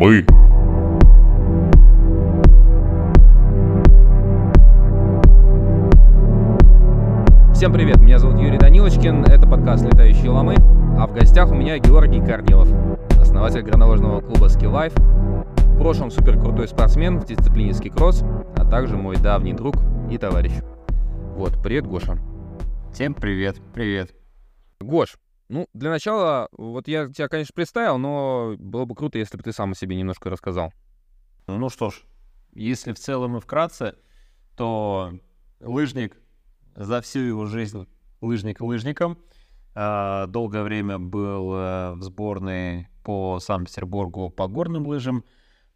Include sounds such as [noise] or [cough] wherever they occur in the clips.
мы. Всем привет, меня зовут Юрий Данилочкин, это подкаст «Летающие ломы», а в гостях у меня Георгий Корнилов, основатель горнолыжного клуба Ski Life, в прошлом супер крутой спортсмен в дисциплине ски-кросс, а также мой давний друг и товарищ. Вот, привет, Гоша. Всем привет, привет. Гош, ну, для начала, вот я тебя, конечно, представил, но было бы круто, если бы ты сам о себе немножко рассказал. Ну что ж, если в целом и вкратце, то лыжник за всю его жизнь лыжник лыжником. А, долгое время был э, в сборной по Санкт-Петербургу по горным лыжам.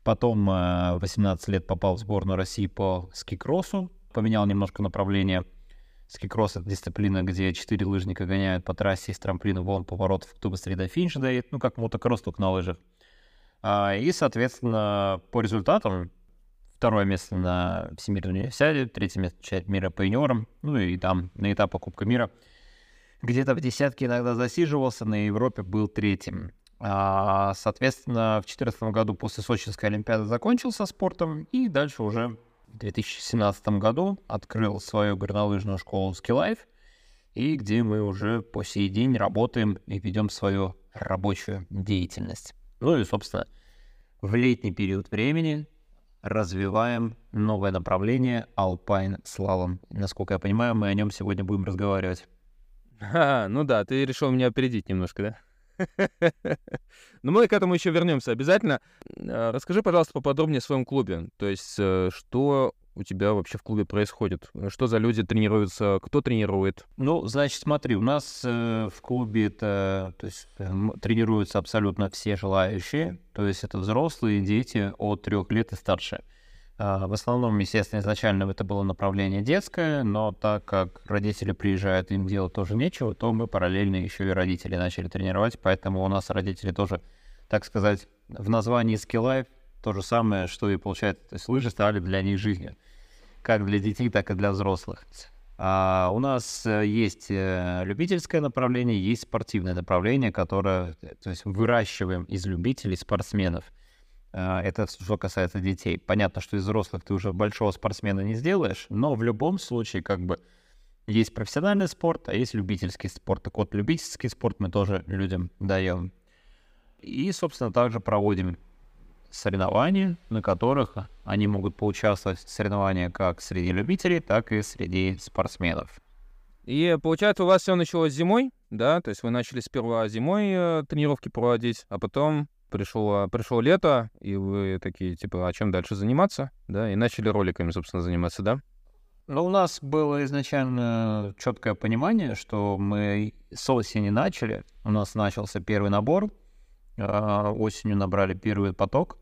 Потом 18 э, лет попал в сборную России по скикроссу. Поменял немножко направление. Скикросс — это дисциплина, где четыре лыжника гоняют по трассе из трамплина вон поворотов, кто быстрее до финиша дает, ну, как мотокросс, только на лыжах. А, и, соответственно, по результатам второе место на Всемирной универсиаде, третье место чемпионат мира по юниорам, ну и там на этапах Кубка мира. Где-то в десятке иногда засиживался, на Европе был третьим. А, соответственно, в 2014 году после Сочинской Олимпиады закончился спортом, и дальше уже в 2017 году открыл свою горнолыжную школу Ski Life, и где мы уже по сей день работаем и ведем свою рабочую деятельность. Ну и, собственно, в летний период времени развиваем новое направление Alpine Slalom. Насколько я понимаю, мы о нем сегодня будем разговаривать. А, ну да, ты решил меня опередить немножко, да? [laughs] Но мы к этому еще вернемся обязательно. А, расскажи, пожалуйста, поподробнее о своем клубе. То есть, э, что у тебя вообще в клубе происходит? Что за люди тренируются? Кто тренирует? Ну, значит, смотри, у нас э, в клубе это, то есть, э, тренируются абсолютно все желающие. То есть это взрослые, дети от трех лет и старше. А, в основном, естественно, изначально это было направление детское, но так как родители приезжают, им делать тоже нечего, то мы параллельно еще и родители начали тренировать, поэтому у нас родители тоже, так сказать, в названии Ski Life то же самое, что и получается, то есть лыжи стали для них жизнью, как для детей, так и для взрослых. А у нас э, есть э, любительское направление, есть спортивное направление, которое, то есть выращиваем из любителей спортсменов – это что касается детей. Понятно, что из взрослых ты уже большого спортсмена не сделаешь, но в любом случае как бы есть профессиональный спорт, а есть любительский спорт. Так вот, любительский спорт мы тоже людям даем. И, собственно, также проводим соревнования, на которых они могут поучаствовать в соревнованиях как среди любителей, так и среди спортсменов. И получается, у вас все началось зимой, да? То есть вы начали сперва зимой э, тренировки проводить, а потом пришло, пришло лето, и вы такие, типа, а чем дальше заниматься, да, и начали роликами, собственно, заниматься, да? Ну, у нас было изначально четкое понимание, что мы с осени начали. У нас начался первый набор. А, осенью набрали первый поток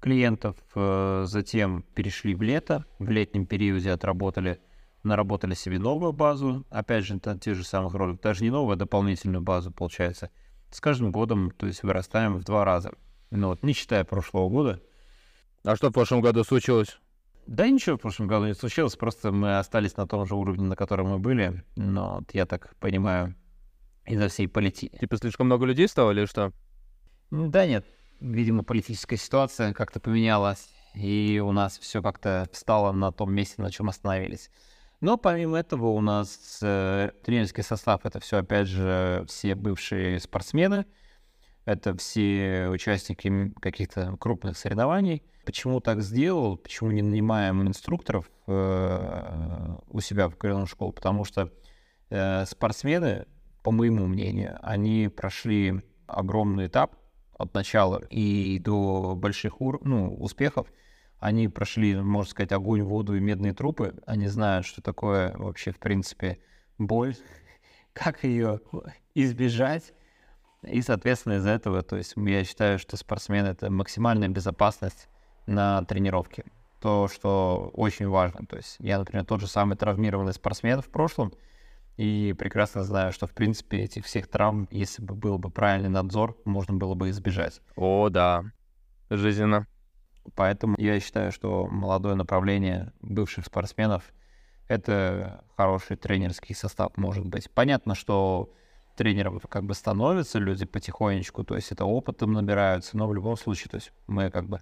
клиентов, э, затем перешли в лето. В летнем периоде отработали, наработали себе новую базу. Опять же, тех же самых роликах. Даже не новую, а дополнительную базу, получается с каждым годом, то есть вырастаем в два раза. Ну вот, не считая прошлого года. А что в прошлом году случилось? Да ничего в прошлом году не случилось, просто мы остались на том же уровне, на котором мы были. Но вот я так понимаю, из-за всей политики. Типа слишком много людей стало или что? Да нет, видимо, политическая ситуация как-то поменялась, и у нас все как-то встало на том месте, на чем остановились. Но помимо этого у нас э, тренерский состав это все, опять же, все бывшие спортсмены, это все участники каких-то крупных соревнований. Почему так сделал? Почему не нанимаем инструкторов э, у себя в городной школе? Потому что э, спортсмены, по моему мнению, они прошли огромный этап от начала и до больших ур- ну, успехов. Они прошли, можно сказать, огонь, воду и медные трупы. Они знают, что такое вообще, в принципе, боль, [laughs] как ее избежать. И, соответственно, из-за этого, то есть я считаю, что спортсмен — это максимальная безопасность на тренировке. То, что очень важно. То есть я, например, тот же самый травмированный спортсмен в прошлом, и прекрасно знаю, что, в принципе, этих всех травм, если бы был бы правильный надзор, можно было бы избежать. О, да, жизненно. Поэтому я считаю, что молодое направление бывших спортсменов — это хороший тренерский состав, может быть. Понятно, что тренером как бы становятся люди потихонечку, то есть это опытом набираются, но в любом случае, то есть мы как бы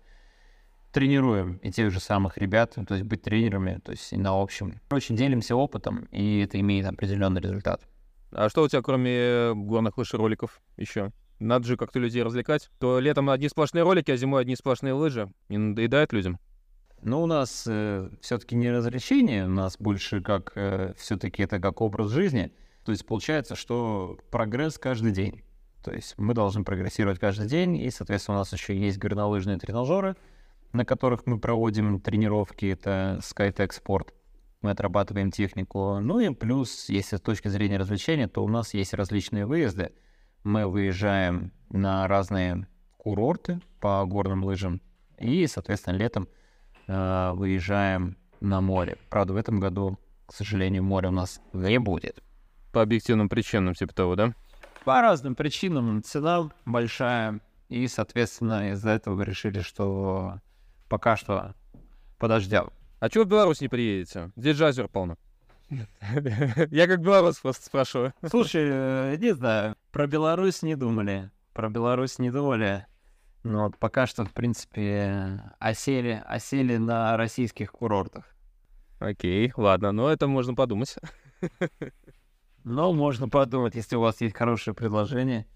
тренируем и тех же самых ребят, то есть быть тренерами, то есть и на общем. Очень делимся опытом, и это имеет определенный результат. А что у тебя, кроме горных лыж роликов, еще? Надо же как-то людей развлекать. То летом одни сплошные ролики, а зимой одни сплошные лыжи. Не надоедает людям? Ну, у нас э, все-таки не развлечение, у нас больше как э, все-таки это как образ жизни. То есть получается, что прогресс каждый день. То есть мы должны прогрессировать каждый день, и, соответственно, у нас еще есть горнолыжные тренажеры, на которых мы проводим тренировки, это SkyTech Sport. Мы отрабатываем технику. Ну и плюс, если с точки зрения развлечения, то у нас есть различные выезды. Мы выезжаем на разные курорты по горным лыжам, и, соответственно, летом э, выезжаем на море. Правда, в этом году, к сожалению, моря у нас не будет. По объективным причинам, типа того, да? По разным причинам. Цена большая, и, соответственно, из-за этого мы решили, что пока что подождем. А чего в Беларусь не приедете? Здесь же озер полно. [laughs] Я как белорус просто спрашиваю. Слушай, э, не знаю, про Беларусь не думали. Про Беларусь не думали. Но вот пока что, в принципе, осели, осели на российских курортах. Окей, ладно, но это можно подумать. [laughs] Но можно подумать, если у вас есть хорошее предложение,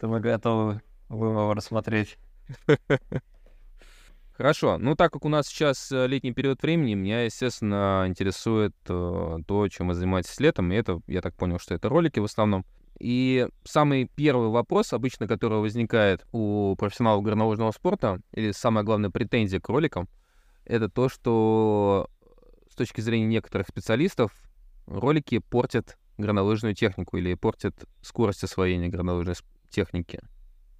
то мы готовы его рассмотреть. [laughs] Хорошо. Ну, так как у нас сейчас э, летний период времени, меня, естественно, интересует э, то, чем вы занимаетесь летом. И это, я так понял, что это ролики в основном. И самый первый вопрос, обычно, который возникает у профессионалов горнолыжного спорта, или самая главная претензия к роликам, это то, что с точки зрения некоторых специалистов ролики портят горнолыжную технику или портят скорость освоения горнолыжной техники.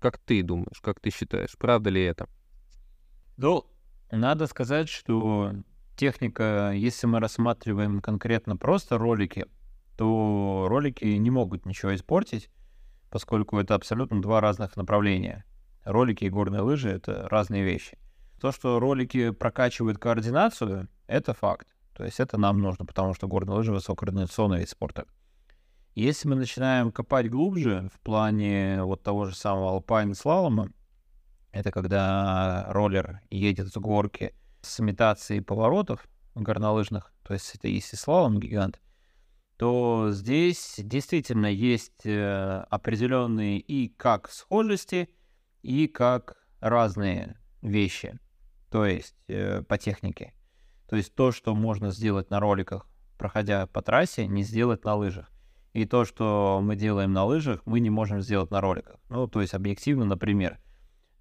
Как ты думаешь, как ты считаешь, правда ли это? Ну, надо сказать, что техника, если мы рассматриваем конкретно просто ролики, то ролики не могут ничего испортить, поскольку это абсолютно два разных направления. Ролики и горные лыжи — это разные вещи. То, что ролики прокачивают координацию, это факт. То есть это нам нужно, потому что горные лыжи — высококоординационный вид спорта. Если мы начинаем копать глубже в плане вот того же самого алпайн слалома, это когда роллер едет с горки с имитацией поворотов горнолыжных, то есть это если слалом гигант, то здесь действительно есть э, определенные и как схожести, и как разные вещи, то есть э, по технике. То есть то, что можно сделать на роликах, проходя по трассе, не сделать на лыжах. И то, что мы делаем на лыжах, мы не можем сделать на роликах. Ну, то есть объективно, например,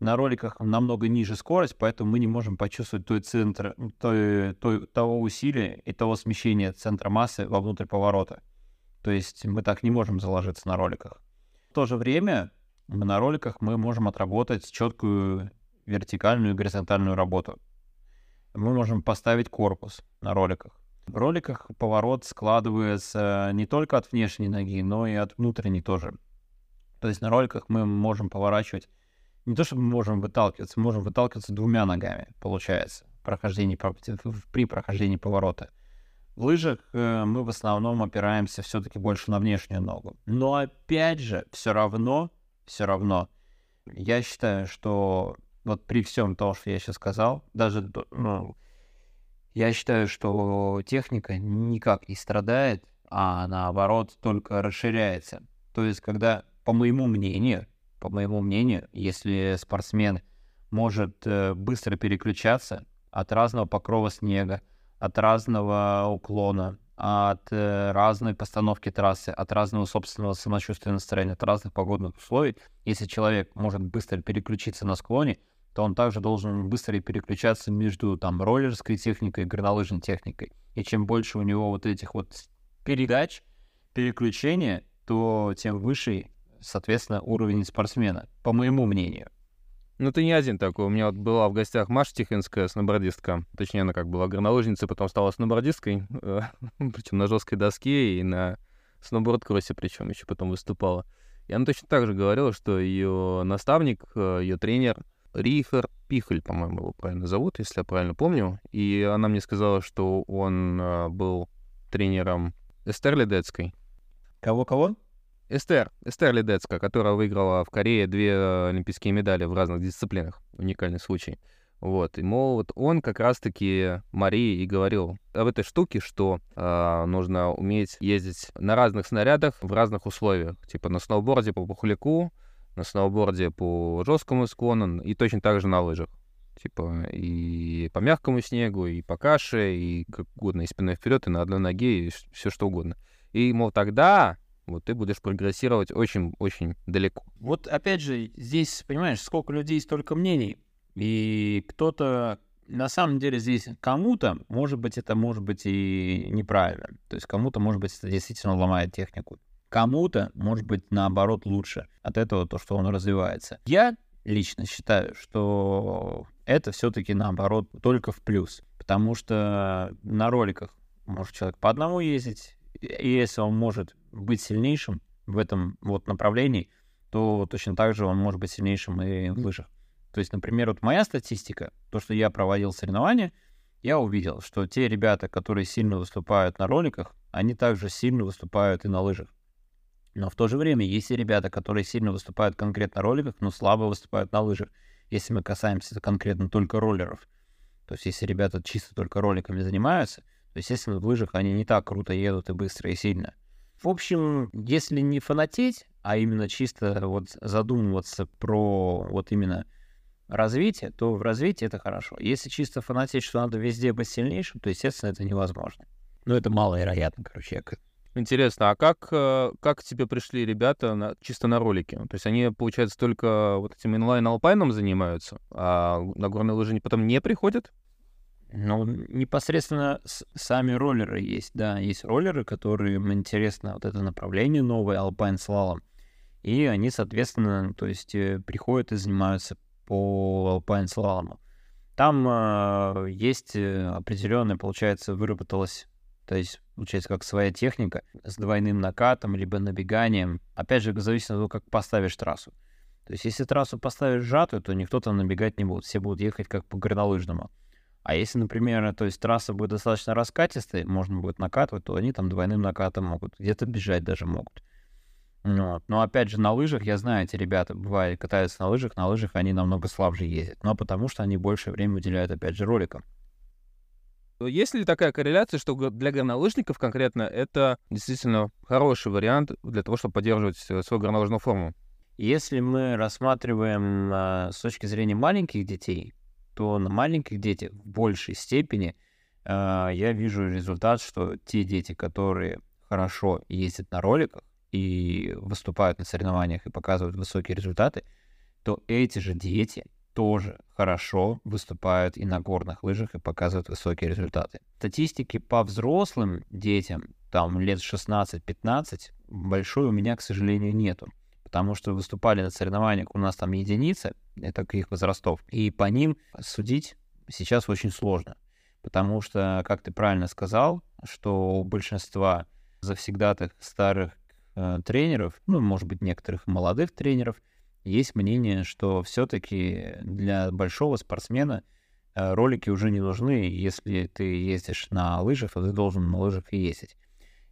на роликах намного ниже скорость, поэтому мы не можем почувствовать той центр, той, той, того усилия и того смещения центра массы вовнутрь поворота. То есть мы так не можем заложиться на роликах. В то же время на роликах мы можем отработать четкую вертикальную и горизонтальную работу. Мы можем поставить корпус на роликах. В роликах поворот складывается не только от внешней ноги, но и от внутренней тоже. То есть на роликах мы можем поворачивать не то, что мы можем выталкиваться, мы можем выталкиваться двумя ногами, получается, прохождение, при прохождении поворота. В лыжах э, мы в основном опираемся все-таки больше на внешнюю ногу. Но опять же, все равно, все равно, я считаю, что вот при всем том, что я сейчас сказал, даже, ну, я считаю, что техника никак не страдает, а наоборот только расширяется. То есть, когда, по моему мнению, по моему мнению, если спортсмен может э, быстро переключаться от разного покрова снега, от разного уклона, от э, разной постановки трассы, от разного собственного самочувствия настроения, от разных погодных условий. Если человек может быстро переключиться на склоне, то он также должен быстро переключаться между там роллерской техникой и горнолыжной техникой. И чем больше у него вот этих вот передач, переключения, то тем выше соответственно, уровень спортсмена, по моему мнению. Ну, ты не один такой. У меня вот была в гостях Маша Тихинская, сноубордистка. Точнее, она как была горнолыжницей, потом стала сноубордисткой, э, [laughs] причем на жесткой доске и на сноуборд-кроссе, причем еще потом выступала. И она точно так же говорила, что ее наставник, э, ее тренер Рихар Пихель, по-моему, его правильно зовут, если я правильно помню. И она мне сказала, что он э, был тренером Эстер Ледецкой. Кого-кого? Эстер, Эстер Ледецка, которая выиграла в Корее две э, олимпийские медали в разных дисциплинах. Уникальный случай. Вот, и, мол, вот он как раз-таки Марии и говорил об этой штуке, что э, нужно уметь ездить на разных снарядах в разных условиях. Типа на сноуборде по пухляку, на сноуборде по жесткому склону и точно так же на лыжах. Типа и по мягкому снегу, и по каше, и как угодно, и спиной вперед, и на одной ноге, и все что угодно. И, мол, тогда вот ты будешь прогрессировать очень-очень далеко. Вот опять же, здесь, понимаешь, сколько людей, столько мнений. И кто-то, на самом деле, здесь кому-то, может быть, это может быть и неправильно. То есть кому-то, может быть, это действительно ломает технику. Кому-то, может быть, наоборот, лучше от этого то, что он развивается. Я лично считаю, что это все-таки наоборот только в плюс. Потому что на роликах может человек по одному ездить, и если он может быть сильнейшим в этом вот направлении, то точно так же он может быть сильнейшим и в лыжах. То есть, например, вот моя статистика, то, что я проводил соревнования, я увидел, что те ребята, которые сильно выступают на роликах, они также сильно выступают и на лыжах. Но в то же время есть и ребята, которые сильно выступают конкретно на роликах, но слабо выступают на лыжах, если мы касаемся конкретно только роллеров. То есть если ребята чисто только роликами занимаются, естественно, в лыжах они не так круто едут и быстро, и сильно. В общем, если не фанатеть, а именно чисто вот задумываться про вот именно развитие, то в развитии это хорошо. Если чисто фанатеть, что надо везде быть сильнейшим, то, естественно, это невозможно. Но это маловероятно, короче. Интересно, а как, э, как тебе пришли ребята на, чисто на ролике? То есть они, получается, только вот этим inline-alpine ом занимаются, а на горные лыжи потом не приходят? Ну, непосредственно сами роллеры есть, да. Есть роллеры, которым интересно вот это направление новое, alpine слалом. И они, соответственно, то есть э, приходят и занимаются по alpine слалому. Там э, есть определенная, получается, выработалась, то есть, получается, как своя техника с двойным накатом, либо набеганием. Опять же, зависит от того, как поставишь трассу. То есть, если трассу поставишь сжатую, то никто там набегать не будет. Все будут ехать как по горнолыжному. А если, например, то есть трасса будет достаточно раскатистой, можно будет накатывать, то они там двойным накатом могут, где-то бежать даже могут. Вот. Но опять же, на лыжах, я знаю, эти ребята, бывает, катаются на лыжах, на лыжах они намного слабже ездят. Но потому что они больше времени уделяют, опять же, роликам. Есть ли такая корреляция, что для горнолыжников конкретно это действительно хороший вариант для того, чтобы поддерживать э, свою горнолыжную форму? Если мы рассматриваем а, с точки зрения маленьких детей, то на маленьких детях в большей степени э, я вижу результат, что те дети, которые хорошо ездят на роликах и выступают на соревнованиях и показывают высокие результаты, то эти же дети тоже хорошо выступают и на горных лыжах и показывают высокие результаты. Статистики по взрослым детям, там лет 16-15, большой у меня, к сожалению, нету потому что выступали на соревнованиях у нас там единицы, это каких возрастов, и по ним судить сейчас очень сложно, потому что, как ты правильно сказал, что у большинства завсегдатых старых э, тренеров, ну, может быть, некоторых молодых тренеров, есть мнение, что все-таки для большого спортсмена э, ролики уже не нужны. Если ты ездишь на лыжах, то ты должен на лыжах и ездить.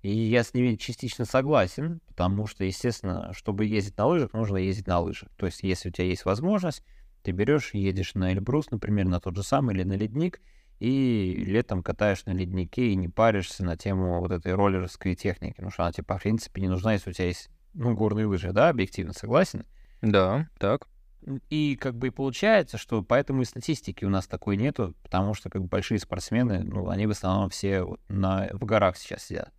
И я с ними частично согласен, потому что, естественно, чтобы ездить на лыжах, нужно ездить на лыжах. То есть, если у тебя есть возможность, ты берешь, едешь на Эльбрус, например, на тот же самый или на ледник, и летом катаешь на леднике и не паришься на тему вот этой роллерской техники, потому что она тебе, по принципе, не нужна, если у тебя есть, ну, горные лыжи, да, объективно, согласен? Да, так. И как бы и получается, что поэтому и статистики у нас такой нету, потому что как бы большие спортсмены, ну, они в основном все вот на, в горах сейчас сидят.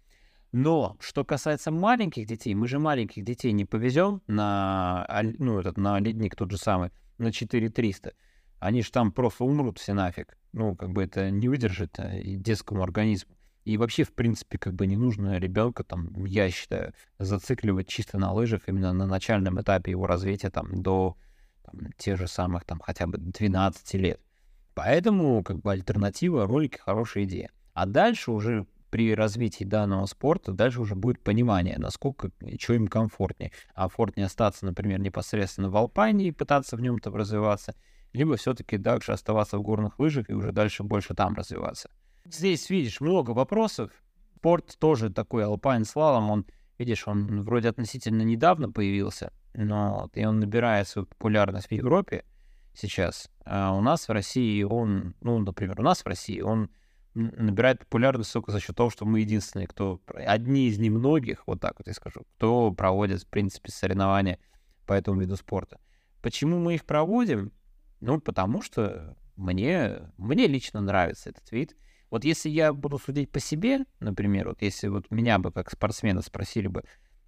Но что касается маленьких детей, мы же маленьких детей не повезем на, ну, этот, на ледник тот же самый, на 4300. Они же там просто умрут все нафиг. Ну, как бы это не выдержит э, детскому организму. И вообще, в принципе, как бы не нужно ребенка, там, я считаю, зацикливать чисто на лыжах именно на начальном этапе его развития, там, до там, тех же самых, там, хотя бы 12 лет. Поэтому, как бы, альтернатива ролики хорошая идея. А дальше уже при развитии данного спорта дальше уже будет понимание, насколько, что им комфортнее. А комфортнее остаться, например, непосредственно в Алпайне и пытаться в нем там развиваться, либо все-таки дальше оставаться в горных лыжах и уже дальше больше там развиваться. Здесь, видишь, много вопросов. Спорт тоже такой, алпайн слалом, он видишь, он вроде относительно недавно появился, но и он набирает свою популярность в Европе сейчас. А у нас в России он, ну, например, у нас в России он набирает популярность только за счет того, что мы единственные, кто, одни из немногих, вот так вот я скажу, кто проводит, в принципе, соревнования по этому виду спорта. Почему мы их проводим? Ну, потому что мне, мне лично нравится этот вид. Вот если я буду судить по себе, например, вот если вот меня бы как спортсмена спросили бы,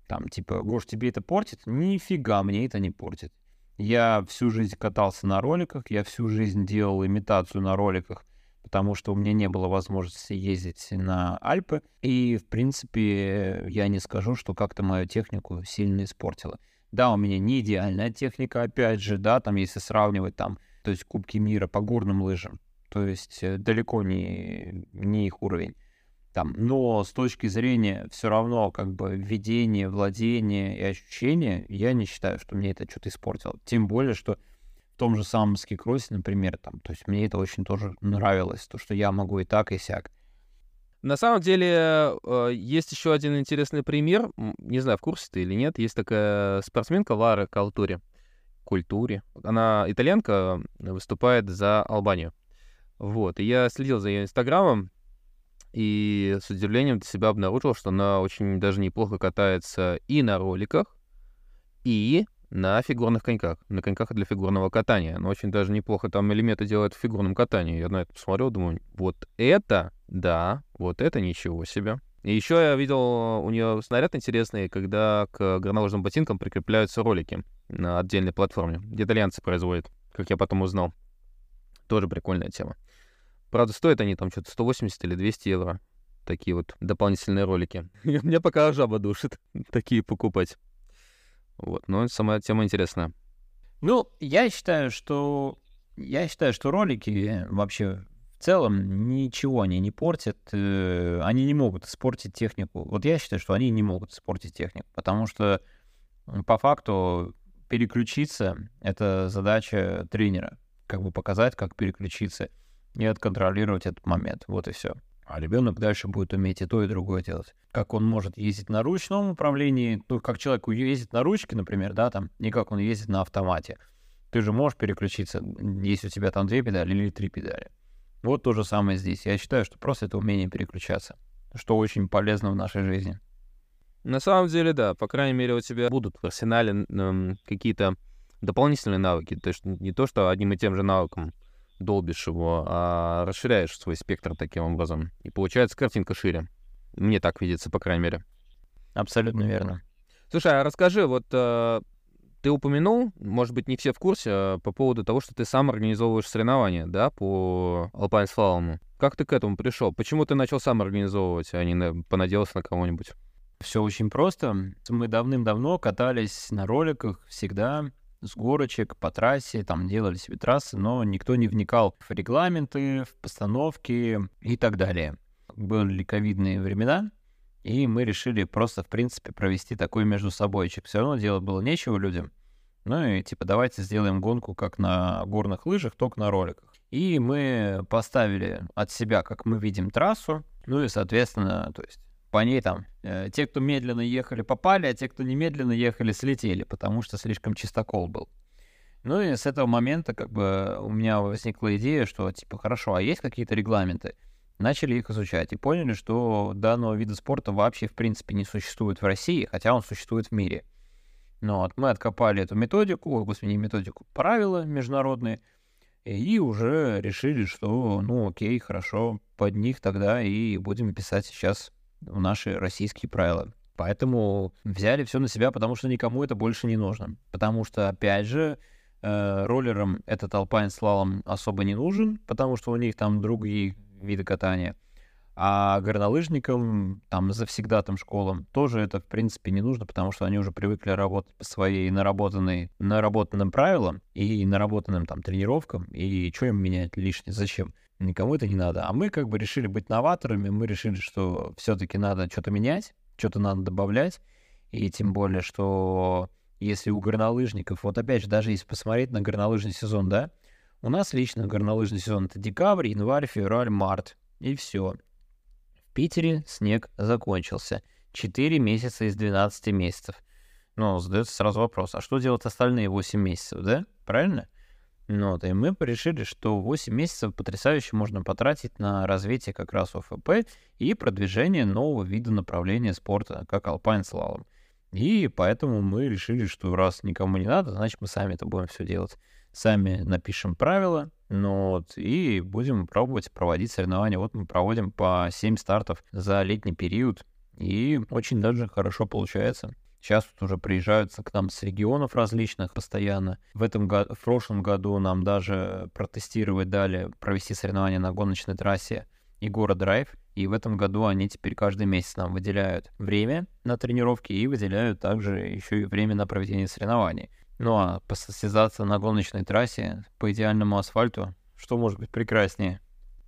там, типа, Гош, тебе это портит? Нифига мне это не портит. Я всю жизнь катался на роликах, я всю жизнь делал имитацию на роликах, потому что у меня не было возможности ездить на Альпы. И, в принципе, я не скажу, что как-то мою технику сильно испортило. Да, у меня не идеальная техника, опять же, да, там, если сравнивать там, то есть Кубки мира по горным лыжам, то есть э, далеко не, не их уровень. Там, но с точки зрения все равно как бы ведения, владения и ощущения, я не считаю, что мне это что-то испортило. Тем более, что в том же самом скикросе, например, там, то есть мне это очень тоже нравилось, то, что я могу и так, и сяк. На самом деле, э, есть еще один интересный пример. Не знаю, в курсе ты или нет. Есть такая спортсменка Лара Калтури. Культуре. Она итальянка, выступает за Албанию. Вот. И я следил за ее инстаграмом, и с удивлением для себя обнаружил, что она очень даже неплохо катается и на роликах, и на фигурных коньках, на коньках для фигурного катания. Она очень даже неплохо там элементы делает в фигурном катании. Я на это посмотрел, думаю, вот это, да, вот это ничего себе. И еще я видел у нее снаряд интересный, когда к горнолыжным ботинкам прикрепляются ролики на отдельной платформе. Итальянцы производят, как я потом узнал. Тоже прикольная тема. Правда, стоят они там что-то 180 или 200 евро. Такие вот дополнительные ролики. [laughs] Меня пока жаба душит [laughs] такие покупать. Вот, но сама тема интересная. Ну, я считаю, что я считаю, что ролики вообще в целом ничего они не портят. Э, они не могут испортить технику. Вот я считаю, что они не могут испортить технику, потому что по факту переключиться — это задача тренера. Как бы показать, как переключиться и отконтролировать этот момент. Вот и все. А ребенок дальше будет уметь и то, и другое делать. Как он может ездить на ручном управлении, ну, как человек ездит на ручке, например, да, там, не как он ездит на автомате. Ты же можешь переключиться, если у тебя там две педали или три педали. Вот то же самое здесь. Я считаю, что просто это умение переключаться, что очень полезно в нашей жизни. На самом деле, да. По крайней мере, у тебя будут в арсенале эм, какие-то дополнительные навыки. То есть не то, что одним и тем же навыком долбишь его, а расширяешь свой спектр таким образом. И получается картинка шире. Мне так видится, по крайней мере. Абсолютно верно. Слушай, а расскажи, вот э, ты упомянул, может быть, не все в курсе, э, по поводу того, что ты сам организовываешь соревнования, да, по Slalom. Как ты к этому пришел? Почему ты начал сам организовывать, а не на, понадеялся на кого-нибудь? Все очень просто. Мы давным-давно катались на роликах всегда с горочек по трассе, там делали себе трассы, но никто не вникал в регламенты, в постановки и так далее. Были ковидные времена, и мы решили просто, в принципе, провести такой между собойчик. Все равно делать было нечего людям. Ну и типа давайте сделаем гонку как на горных лыжах, только на роликах. И мы поставили от себя, как мы видим, трассу. Ну и, соответственно, то есть по ней там э, те, кто медленно ехали, попали, а те, кто немедленно ехали, слетели, потому что слишком чистокол был. Ну и с этого момента как бы у меня возникла идея, что типа хорошо, а есть какие-то регламенты? Начали их изучать и поняли, что данного вида спорта вообще в принципе не существует в России, хотя он существует в мире. Ну вот мы откопали эту методику, ой, господи, не методику, правила международные, и уже решили, что ну окей, хорошо, под них тогда и будем писать сейчас наши российские правила. Поэтому взяли все на себя, потому что никому это больше не нужно. Потому что, опять же, э, роллерам этот алпайн слалом особо не нужен, потому что у них там другие виды катания. А горнолыжникам, там, завсегда там школам, тоже это, в принципе, не нужно, потому что они уже привыкли работать по своей наработанной, наработанным правилам и наработанным там тренировкам, и что им менять лишнее, зачем? Никому это не надо. А мы как бы решили быть новаторами, мы решили, что все-таки надо что-то менять, что-то надо добавлять, и тем более, что если у горнолыжников, вот опять же, даже если посмотреть на горнолыжный сезон, да, у нас лично горнолыжный сезон это декабрь, январь, февраль, март, и все. В Питере снег закончился. 4 месяца из 12 месяцев. Ну, задается сразу вопрос, а что делать остальные 8 месяцев, да? Правильно? Ну, вот, и мы решили, что 8 месяцев потрясающе можно потратить на развитие как раз ОФП и продвижение нового вида направления спорта, как алпайн слалом. И поэтому мы решили, что раз никому не надо, значит, мы сами это будем все делать. Сами напишем правила, ну вот, и будем пробовать проводить соревнования. Вот мы проводим по 7 стартов за летний период, и очень даже хорошо получается. Сейчас вот уже приезжают к нам с регионов различных постоянно. В, этом году, в прошлом году нам даже протестировать дали, провести соревнования на гоночной трассе Егора Драйв. И в этом году они теперь каждый месяц нам выделяют время на тренировки и выделяют также еще и время на проведение соревнований. Ну а посостязаться на гоночной трассе по идеальному асфальту, что может быть прекраснее?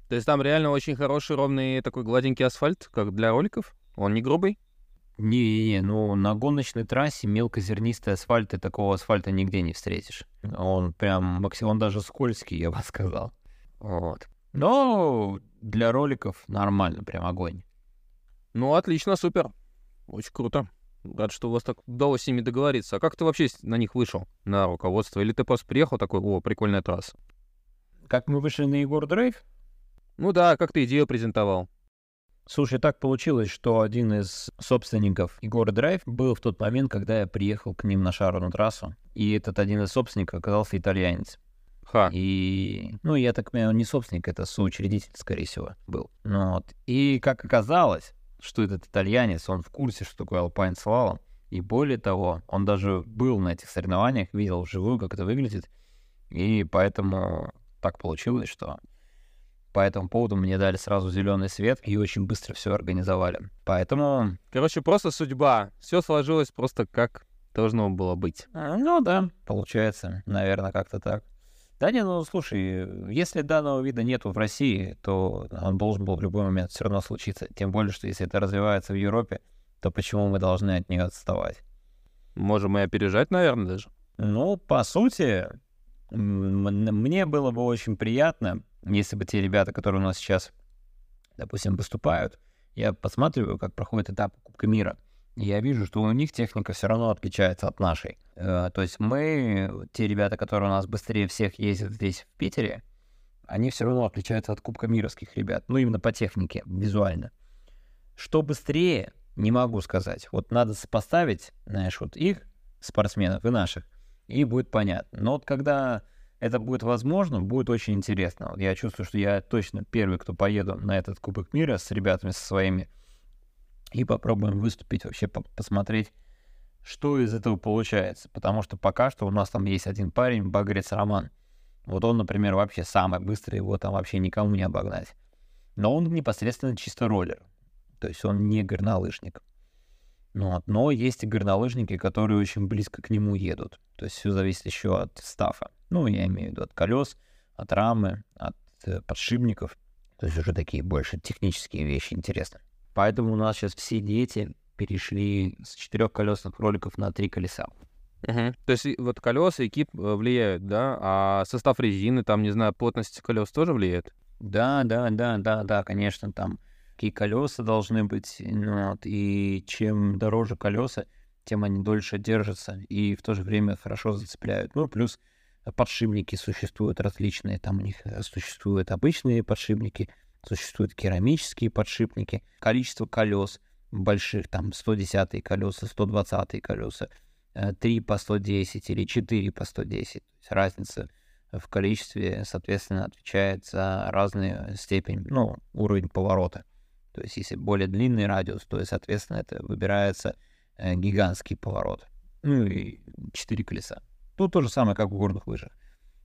То есть там реально очень хороший, ровный такой гладенький асфальт, как для роликов? Он не грубый? Не-не-не, ну на гоночной трассе мелкозернистый асфальт, ты такого асфальта нигде не встретишь. Он прям, он даже скользкий, я бы [laughs] сказал. Вот. Но для роликов нормально, прям огонь. Ну, отлично, супер. Очень круто. Рад, что у вас так удалось с ними договориться. А как ты вообще на них вышел, на руководство? Или ты просто приехал такой, о, прикольная трасса? Как мы вышли на Егор Драйв? Ну да, как ты идею презентовал. Слушай, так получилось, что один из собственников Егора Драйв был в тот момент, когда я приехал к ним на шару на трассу. И этот один из собственников оказался итальянец. Ха. И, ну, я так понимаю, он не собственник, это соучредитель, скорее всего, был. Ну, вот. И как оказалось, что этот итальянец, он в курсе, что такое Alpine Slalom. И более того, он даже был на этих соревнованиях, видел вживую, как это выглядит. И поэтому так получилось, что по этому поводу мне дали сразу зеленый свет и очень быстро все организовали. Поэтому... Короче, просто судьба. Все сложилось просто как должно было быть. А, ну да, получается, наверное, как-то так. Да не, ну слушай, если данного вида нету в России, то он должен был в любой момент все равно случиться. Тем более, что если это развивается в Европе, то почему мы должны от нее отставать? Можем и опережать, наверное, даже. Ну, по сути, мне было бы очень приятно, если бы те ребята, которые у нас сейчас, допустим, выступают, я посматриваю, как проходит этап Кубка мира, я вижу, что у них техника все равно отличается от нашей. Э, то есть мы, те ребята, которые у нас быстрее всех ездят здесь, в Питере, они все равно отличаются от Кубка мировских ребят, ну именно по технике, визуально. Что быстрее, не могу сказать. Вот надо сопоставить, знаешь, вот их спортсменов и наших, и будет понятно. Но вот когда это будет возможно, будет очень интересно. Я чувствую, что я точно первый, кто поеду на этот Кубок мира с ребятами со своими и попробуем выступить, вообще по посмотреть, что из этого получается. Потому что пока что у нас там есть один парень, Багрец Роман. Вот он, например, вообще самый быстрый, его там вообще никому не обогнать. Но он непосредственно чисто роллер. То есть он не горнолыжник. Ну. Но есть и горнолыжники, которые очень близко к нему едут. То есть все зависит еще от стафа. Ну, я имею в виду от колес, от рамы, от э, подшипников. То есть уже такие больше технические вещи интересны. Поэтому у нас сейчас все дети перешли с четырехколесных роликов на три колеса. Угу. То есть вот колеса и кип э, влияют, да? А состав резины, там, не знаю, плотность колес тоже влияет? Да, да, да, да, да, конечно, там какие колеса должны быть, ну, вот, и чем дороже колеса, тем они дольше держатся и в то же время хорошо зацепляют. Ну, плюс подшипники существуют различные, там у них э, существуют обычные подшипники, существуют керамические подшипники, количество колес больших, там 110 колеса, 120 колеса, 3 по 110 или 4 по 110. разница в количестве, соответственно, отвечает за разную степень, ну, уровень поворота. То есть, если более длинный радиус, то, соответственно, это выбирается э, гигантский поворот. Ну и 4 колеса. Тут то же самое, как в горных лыжах.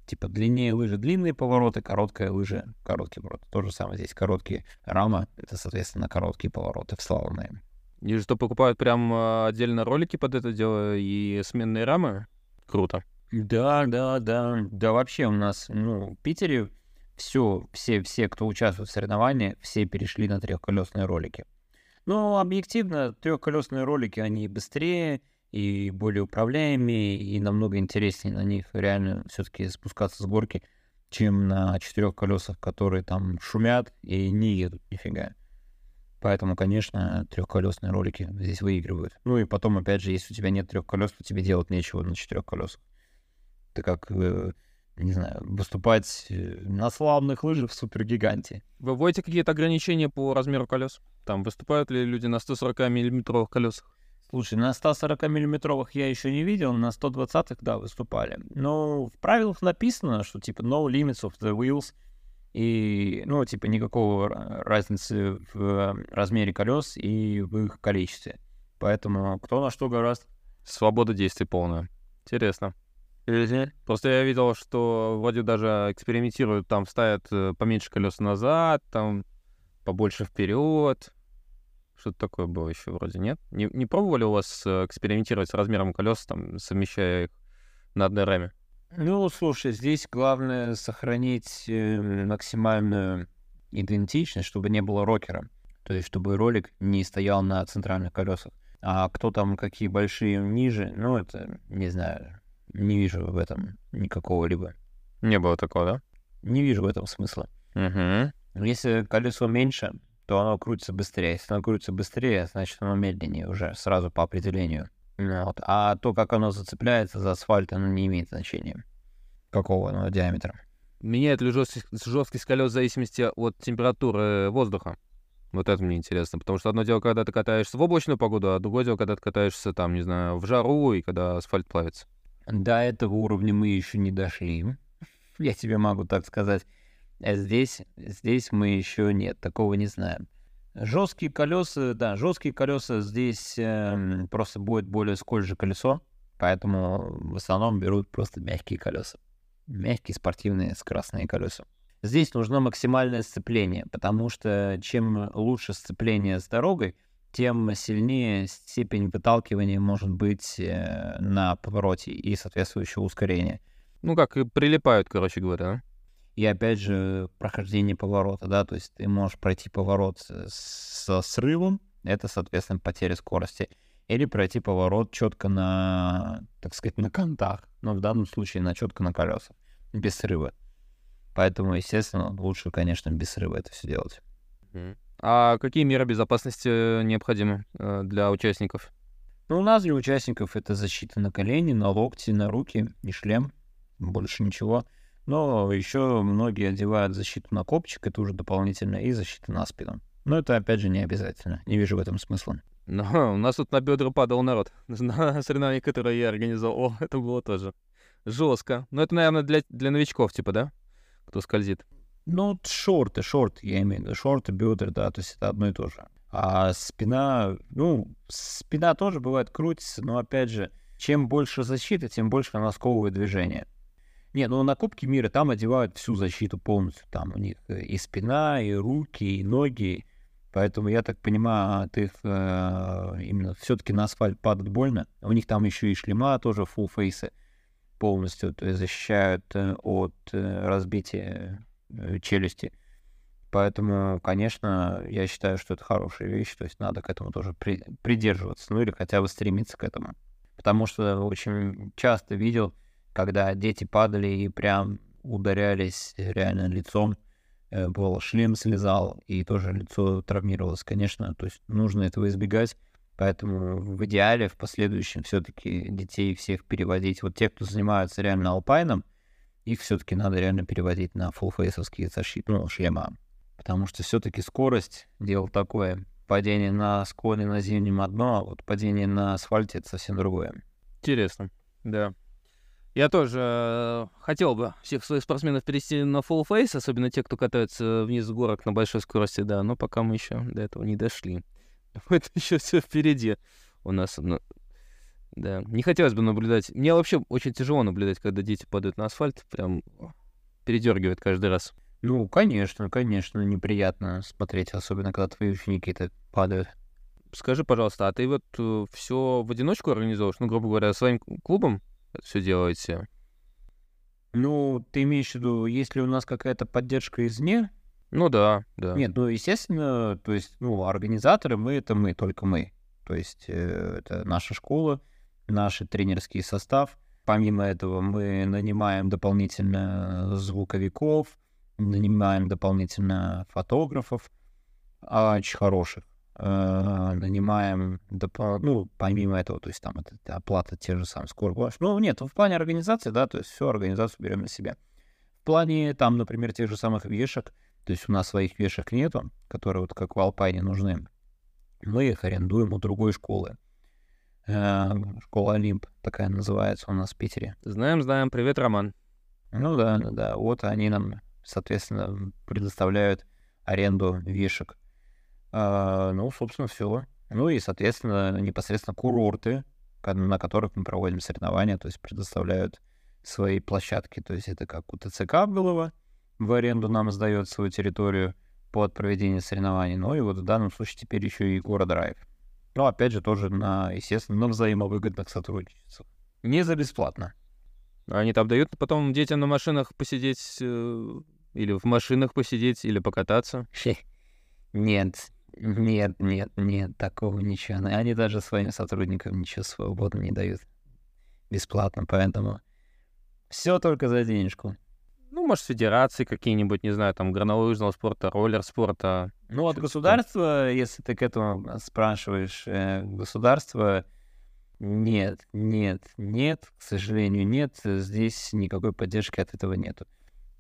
Типа длиннее лыжи длинные повороты, короткая лыжа короткий поворот. То же самое здесь. Короткие рама — это, соответственно, короткие повороты в слаломе. И что, покупают прям а, отдельно ролики под это дело и сменные рамы? Круто. Да, да, да. Да вообще у нас, ну, в Питере все, все, все, кто участвует в соревнованиях, все перешли на трехколесные ролики. Но объективно, трехколесные ролики, они быстрее, и более управляемые, и намного интереснее на них реально все-таки спускаться с горки, чем на четырех колесах, которые там шумят и не едут нифига. Поэтому, конечно, трехколесные ролики здесь выигрывают. Ну и потом, опять же, если у тебя нет трех колес, то тебе делать нечего на четырех колесах. Ты как, э, не знаю, выступать э, на славных лыжах в супергиганте. Вы вводите какие-то ограничения по размеру колес? Там выступают ли люди на 140 миллиметровых колесах? Слушай, на 140 миллиметровых я еще не видел, на 120-х, да, выступали. Но в правилах написано, что типа no limits of the wheels, и, ну, типа, никакого разницы в размере колес и в их количестве. Поэтому кто на что гораздо. Свобода действий полная. Интересно. Просто я видел, что вроде даже экспериментируют, там ставят э, поменьше колес назад, там побольше вперед. Что-то такое было еще вроде, нет? Не, не пробовали у вас э, экспериментировать с размером колес, там, совмещая их на одной раме? Ну, слушай, здесь главное сохранить э, максимальную идентичность, чтобы не было рокера. То есть, чтобы ролик не стоял на центральных колесах. А кто там какие большие ниже, ну, это, не знаю, не вижу в этом никакого либо. Не было такого, да? Не вижу в этом смысла. Угу. Если колесо меньше, то оно крутится быстрее. Если оно крутится быстрее, значит, оно медленнее уже, сразу по определению. Ну вот. А то, как оно зацепляется за асфальт, оно не имеет значения. Какого оно диаметра. Меняет ли жесткость, жесткость колес в зависимости от температуры воздуха? Вот это мне интересно, потому что одно дело, когда ты катаешься в облачную погоду, а другое дело, когда ты катаешься там, не знаю, в жару и когда асфальт плавится. До этого уровня мы еще не дошли. [laughs] Я тебе могу так сказать. А здесь, здесь мы еще нет, такого не знаем. Жесткие колеса, да, жесткие колеса здесь э, просто будет более скользкое колесо, поэтому в основном берут просто мягкие колеса. Мягкие спортивные скоростные колеса. Здесь нужно максимальное сцепление, потому что чем лучше сцепление с дорогой, тем сильнее степень выталкивания может быть э, на повороте и соответствующее ускорение. Ну как, прилипают, короче говоря, да? И опять же, прохождение поворота, да, то есть ты можешь пройти поворот со срывом, это, соответственно, потеря скорости, или пройти поворот четко на, так сказать, на контах, но в данном случае на четко на колесах, без срыва. Поэтому, естественно, лучше, конечно, без срыва это все делать. А какие меры безопасности необходимы э, для участников? Ну, у нас для участников это защита на колени, на локти, на руки и шлем. Больше ничего. Но еще многие одевают защиту на копчик, это уже дополнительно, и защита на спину. Но это, опять же, не обязательно. Не вижу в этом смысла. Но у нас тут на бедра падал народ. [laughs] На соревновании, которое я организовал. Это было тоже жестко. Но это, наверное, для, для новичков, типа, да? Кто скользит. Ну, шорты, шорты, я имею в виду. Шорты, бедра, да, то есть это одно и то же. А спина, ну, спина тоже бывает крутится, но, опять же, чем больше защиты, тем больше она сковывает движение. Не, ну на Кубке мира там одевают всю защиту полностью. Там у них э, и спина, и руки, и ноги. Поэтому я так понимаю, от их э, именно все-таки на асфальт падает больно. У них там еще и шлема тоже full фейсы полностью, то есть защищают э, от э, разбития э, челюсти. Поэтому, конечно, я считаю, что это хорошая вещь, то есть надо к этому тоже при, придерживаться, ну или хотя бы стремиться к этому. Потому что очень часто видел, когда дети падали и прям ударялись реально лицом, э, был шлем слезал, и тоже лицо травмировалось, конечно, то есть нужно этого избегать, поэтому в идеале в последующем все-таки детей всех переводить, вот те, кто занимаются реально алпайном, их все-таки надо реально переводить на фулфейсовские защиты, ну, шлема, потому что все-таки скорость, дело такое, падение на склоне на зимнем одно, а вот падение на асфальте это совсем другое. Интересно, да. Я тоже э, хотел бы всех своих спортсменов перевести на full face, особенно те, кто катается вниз горок на большой скорости, да, но пока мы еще до этого не дошли. [laughs] Это еще все впереди у нас. Ну, да, не хотелось бы наблюдать. Мне вообще очень тяжело наблюдать, когда дети падают на асфальт, прям передергивает каждый раз. Ну, конечно, конечно, неприятно смотреть, особенно когда твои ученики-то падают. Скажи, пожалуйста, а ты вот э, все в одиночку организовываешь, ну, грубо говоря, своим клубом все делаете? Ну, ты имеешь в виду, если у нас какая-то поддержка извне? Ну да, да. Нет, ну, естественно, то есть, ну, организаторы мы — это мы, только мы. То есть э, это наша школа, наш тренерский состав. Помимо этого мы нанимаем дополнительно звуковиков, нанимаем дополнительно фотографов, а очень хороших. Э, нанимаем, ну, помимо этого, то есть там это, это оплата те же самые скоро. Ну, нет, в плане организации, да, то есть всю организацию берем на себя. В плане, там, например, тех же самых вешек, то есть у нас своих вешек нету, которые вот как в Алпайне нужны. Мы их арендуем у другой школы. Э, Школа Олимп такая называется у нас в Питере. Знаем, знаем. Привет, Роман. Ну да, да, да. Вот они нам, соответственно, предоставляют аренду вешек. А, ну, собственно, все. Ну и, соответственно, непосредственно курорты, на которых мы проводим соревнования, то есть предоставляют свои площадки. То есть это как у ТЦК было, в аренду нам сдает свою территорию под проведение соревнований. Ну и вот в данном случае теперь еще и город Драйв. Ну, опять же, тоже на, естественно, на взаимовыгодных сотрудничествах. Не за бесплатно. Они там дают потом детям на машинах посидеть э, или в машинах посидеть, или покататься. Хе. [laughs] Нет, нет, нет, нет, такого ничего. Они даже своим сотрудникам ничего свободно не дают. Бесплатно, поэтому все только за денежку. Ну, может, федерации какие-нибудь, не знаю, там, горнолыжного спорта, роллер спорта. Ну, от государства, если ты к этому спрашиваешь, э, государство нет, нет, нет, к сожалению, нет. Здесь никакой поддержки от этого нету.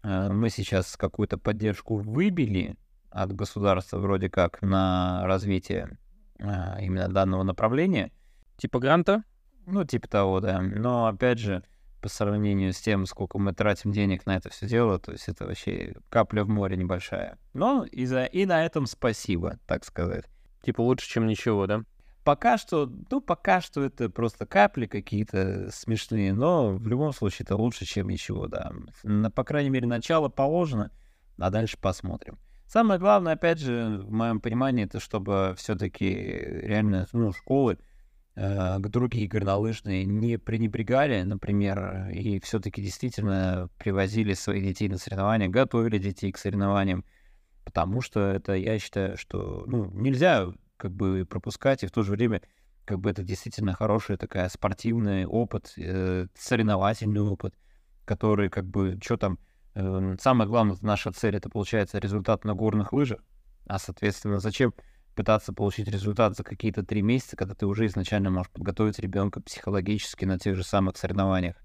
Э, Мы сейчас какую-то поддержку выбили от государства вроде как на развитие а, именно данного направления. Типа гранта? Ну, типа того, да. Но опять же, по сравнению с тем, сколько мы тратим денег на это все дело, то есть это вообще капля в море небольшая. Но и, за... и на этом спасибо, так сказать. Типа лучше, чем ничего, да? Пока что, ну, пока что это просто капли какие-то смешные, но в любом случае это лучше, чем ничего, да. На, по крайней мере, начало положено, а дальше посмотрим. Самое главное, опять же, в моем понимании, это чтобы все-таки реально, ну, школы, э, другие горнолыжные не пренебрегали, например, и все-таки действительно привозили своих детей на соревнования, готовили детей к соревнованиям, потому что это, я считаю, что, ну, нельзя как бы пропускать, и в то же время как бы это действительно хороший такая спортивный опыт, э, соревновательный опыт, который как бы, что там, самое главное, наша цель это получается результат на горных лыжах, а соответственно зачем пытаться получить результат за какие-то три месяца, когда ты уже изначально можешь подготовить ребенка психологически на тех же самых соревнованиях.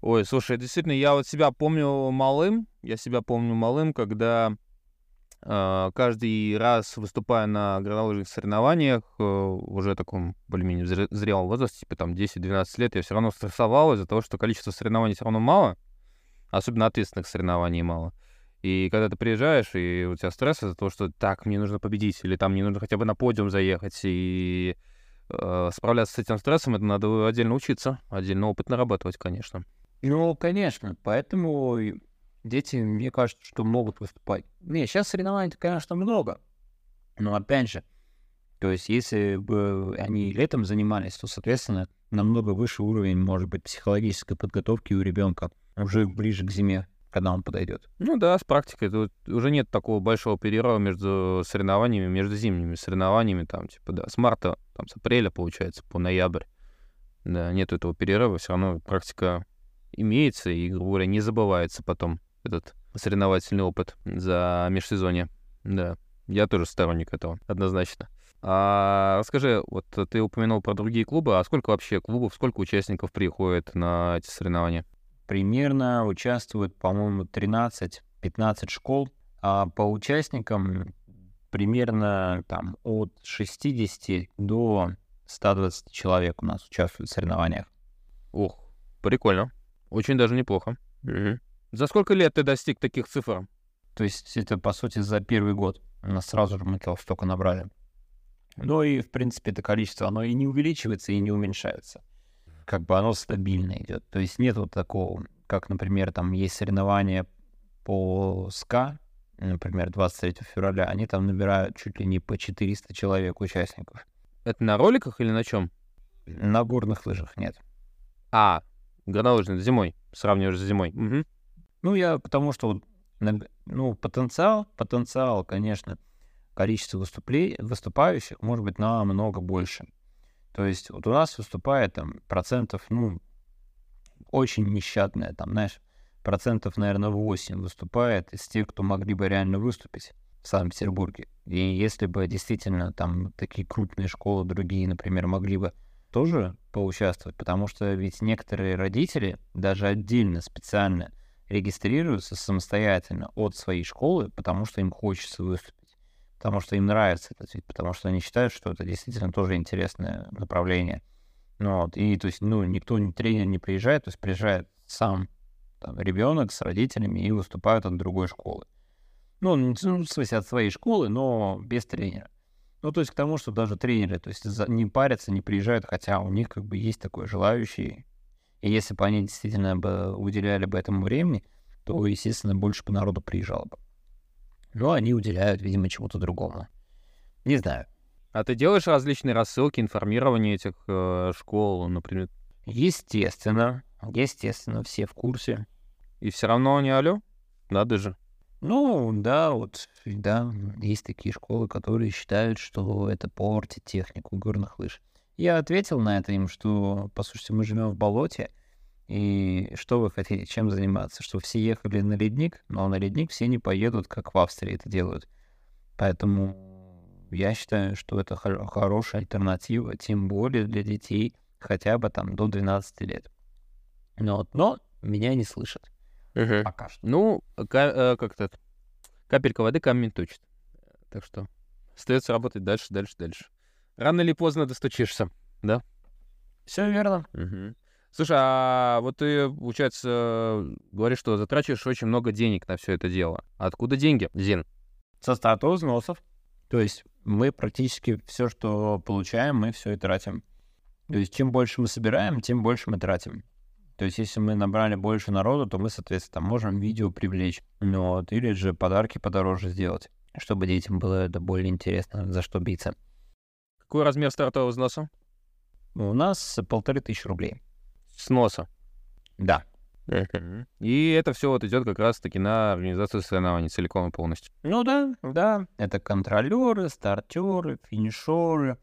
Ой, слушай, действительно, я вот себя помню малым, я себя помню малым, когда э, каждый раз, выступая на горнолыжных соревнованиях, э, уже таком более-менее зре- зрелом возрасте, типа там 10-12 лет, я все равно стрессовал из-за того, что количество соревнований все равно мало, особенно ответственных соревнований мало. И когда ты приезжаешь, и у тебя стресс из-за того, что так, мне нужно победить, или там мне нужно хотя бы на подиум заехать, и э, справляться с этим стрессом, это надо отдельно учиться, отдельно опыт нарабатывать, конечно. Ну, конечно, поэтому дети, мне кажется, что могут выступать. Не, сейчас соревнований, конечно, много, но опять же, то есть если бы они летом занимались, то, соответственно, намного выше уровень, может быть, психологической подготовки у ребенка уже ближе к зиме, когда он подойдет. Ну да, с практикой. Тут уже нет такого большого перерыва между соревнованиями, между зимними соревнованиями, там, типа, да, с марта, там, с апреля, получается, по ноябрь. Да, нет этого перерыва, все равно практика имеется, и, грубо говоря, не забывается потом этот соревновательный опыт за межсезонье. Да, я тоже сторонник этого, однозначно. А расскажи, вот ты упомянул про другие клубы, а сколько вообще клубов, сколько участников приходит на эти соревнования? Примерно участвует, по-моему, 13-15 школ, а по участникам примерно там от 60 до 120 человек у нас участвуют в соревнованиях. Ух, прикольно. Очень даже неплохо. Мгм. За сколько лет ты достиг таких цифр? То есть это, по сути, за первый год. У нас сразу же мы столько набрали. Ну и, в принципе, это количество, оно и не увеличивается, и не уменьшается. Как бы оно стабильно идет. То есть нет вот такого, как, например, там есть соревнования по СКА, например, 23 февраля, они там набирают чуть ли не по 400 человек участников. Это на роликах или на чем? На горных лыжах нет. А, горнолыжный, зимой. Сравниваешь с зимой. Мгм. Ну, я потому что, ну, потенциал, потенциал, конечно, количество выступлей, выступающих может быть намного больше. То есть вот у нас выступает там процентов, ну, очень нещадное, там, знаешь, процентов, наверное, 8 выступает из тех, кто могли бы реально выступить. в Санкт-Петербурге. И если бы действительно там такие крупные школы другие, например, могли бы тоже поучаствовать, потому что ведь некоторые родители даже отдельно, специально регистрируются самостоятельно от своей школы, потому что им хочется выступить, потому что им нравится этот вид, потому что они считают, что это действительно тоже интересное направление. Ну, вот, и то есть, ну, никто, ни тренер не приезжает, то есть приезжает сам там, ребенок с родителями и выступают от другой школы. Ну, ну, в смысле, от своей школы, но без тренера. Ну, то есть к тому, что даже тренеры, то есть не парятся, не приезжают, хотя у них как бы есть такой желающий. И если бы они действительно бы уделяли бы этому времени, то, естественно, больше бы народу приезжало бы. Но они уделяют, видимо, чему-то другому. Не знаю. А ты делаешь различные рассылки, информирование этих э, школ, например? Естественно. Естественно, все в курсе. И все равно не алё? Надо же. Ну, да, вот, да, есть такие школы, которые считают, что это портит технику горных лыж. Я ответил на это им, что, послушайте, мы живем в болоте, и что вы хотите, чем заниматься? Что все ехали на ледник, но на ледник все не поедут, как в Австрии это делают. Поэтому я считаю, что это хор- хорошая альтернатива, тем более для детей хотя бы там до 12 лет. Но, вот, но меня не слышат. Угу. Пока что. Ну, ка- э, как-то капелька воды камень точит. Так что остается работать дальше, дальше, дальше. Рано или поздно достучишься, да? Все верно. Угу. Слушай, а вот ты, получается, говоришь, что затрачиваешь очень много денег на все это дело. Откуда деньги, Зин? Со старта взносов. То есть мы практически все, что получаем, мы все и тратим. То есть чем больше мы собираем, тем больше мы тратим. То есть если мы набрали больше народу, то мы, соответственно, можем видео привлечь. Ну, вот, или же подарки подороже сделать, чтобы детям было это более интересно, за что биться. Какой размер стартового взноса? У нас полторы тысячи рублей. Сноса. Да. И это все вот идет как раз-таки на организацию соревнований целиком и полностью. Ну да, да. Это контролеры, стартеры, финишеры,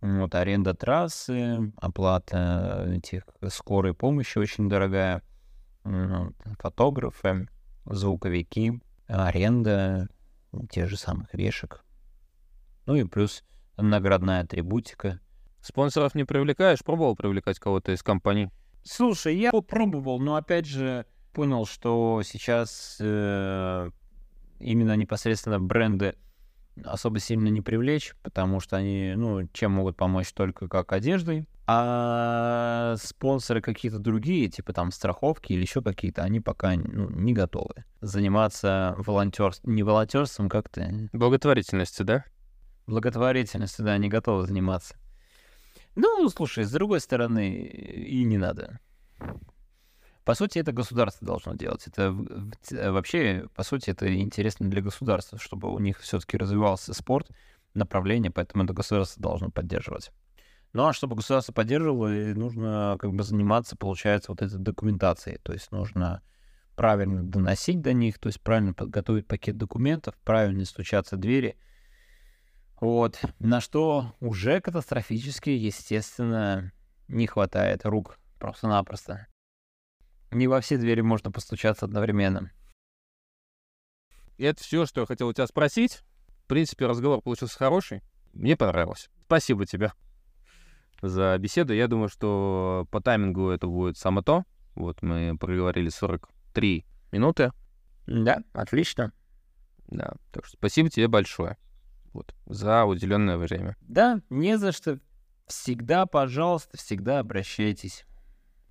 вот аренда трассы, оплата этих скорой помощи очень дорогая, фотографы, звуковики, аренда тех же самых вешек. Ну и плюс наградная атрибутика. Спонсоров не привлекаешь? Пробовал привлекать кого-то из компаний? Слушай, я попробовал, но опять же понял, что сейчас э, именно непосредственно бренды особо сильно не привлечь, потому что они, ну, чем могут помочь только как одеждой. А спонсоры какие-то другие, типа там страховки или еще какие-то, они пока ну, не готовы заниматься волонтерством, не волонтерством как-то. Благотворительностью, да? Благотворительностью, да, не готовы заниматься. Ну, слушай, с другой стороны, и не надо. По сути, это государство должно делать. Это вообще, по сути, это интересно для государства, чтобы у них все-таки развивался спорт, направление, поэтому это государство должно поддерживать. Ну а чтобы государство поддерживало, нужно как бы заниматься, получается, вот этой документацией. То есть нужно правильно доносить до них, то есть правильно подготовить пакет документов, правильно стучаться в двери. Вот. На что уже катастрофически, естественно, не хватает рук просто-напросто. Не во все двери можно постучаться одновременно. Это все, что я хотел у тебя спросить. В принципе, разговор получился хороший. Мне понравилось. Спасибо тебе за беседу. Я думаю, что по таймингу это будет само то. Вот мы проговорили 43 минуты. Да, отлично. Да, так что спасибо тебе большое вот, за уделенное время. Да, не за что. Всегда, пожалуйста, всегда обращайтесь.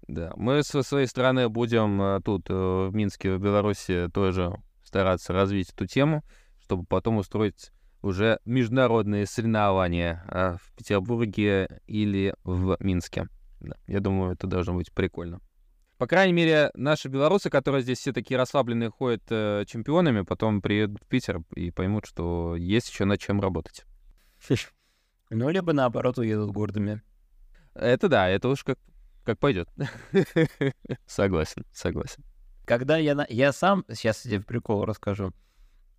Да, мы со своей стороны будем э, тут, э, в Минске, в Беларуси, тоже стараться развить эту тему, чтобы потом устроить уже международные соревнования э, в Петербурге или в Минске. Да, я думаю, это должно быть прикольно. По крайней мере, наши белорусы, которые здесь все такие расслабленные ходят э, чемпионами, потом приедут в Питер и поймут, что есть еще над чем работать. [laughs] Ну, либо наоборот уедут гордыми. Это да, это уж как как пойдет. [laughs] согласен, согласен. Когда я, на... я сам, сейчас тебе в прикол расскажу,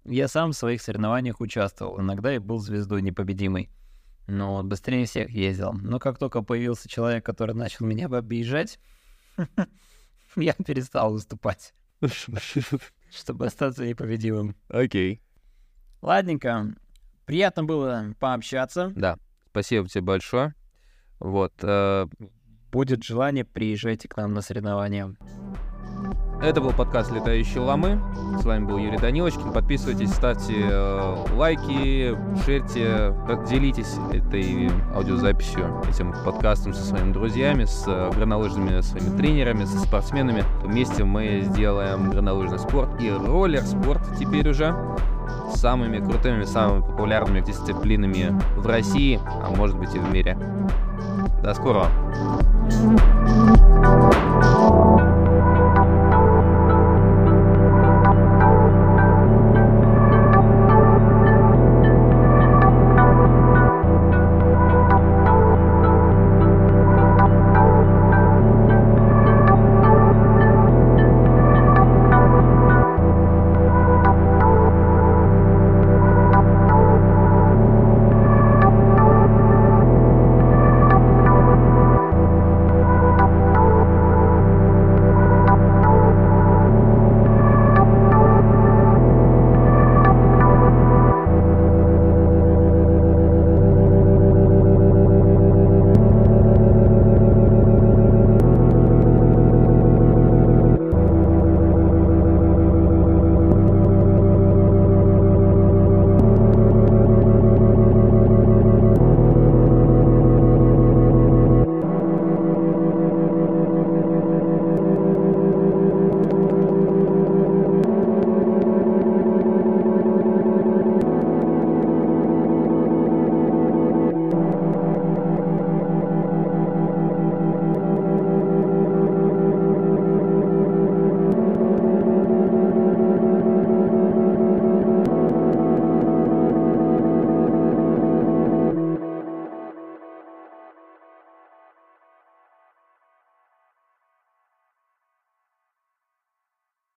я сам в своих соревнованиях участвовал, иногда и был звездой непобедимой. Но вот быстрее всех ездил. Но как только появился человек, который начал меня объезжать, [laughs] [laughs] я перестал выступать, [laughs] чтобы остаться непобедимым. Окей. Ладненько. Приятно было пообщаться. Да, спасибо тебе большое. Вот. Э, Будет желание, приезжайте к нам на соревнования. Это был подкаст «Летающие ломы». С вами был Юрий Данилочкин. Подписывайтесь, ставьте э, лайки, шерьте, делитесь этой аудиозаписью, этим подкастом со своими друзьями, с э, горнолыжными своими тренерами, со спортсменами. Вместе мы сделаем горнолыжный спорт и роллер-спорт теперь уже самыми крутыми, самыми популярными дисциплинами в России, а может быть и в мире. До скорого!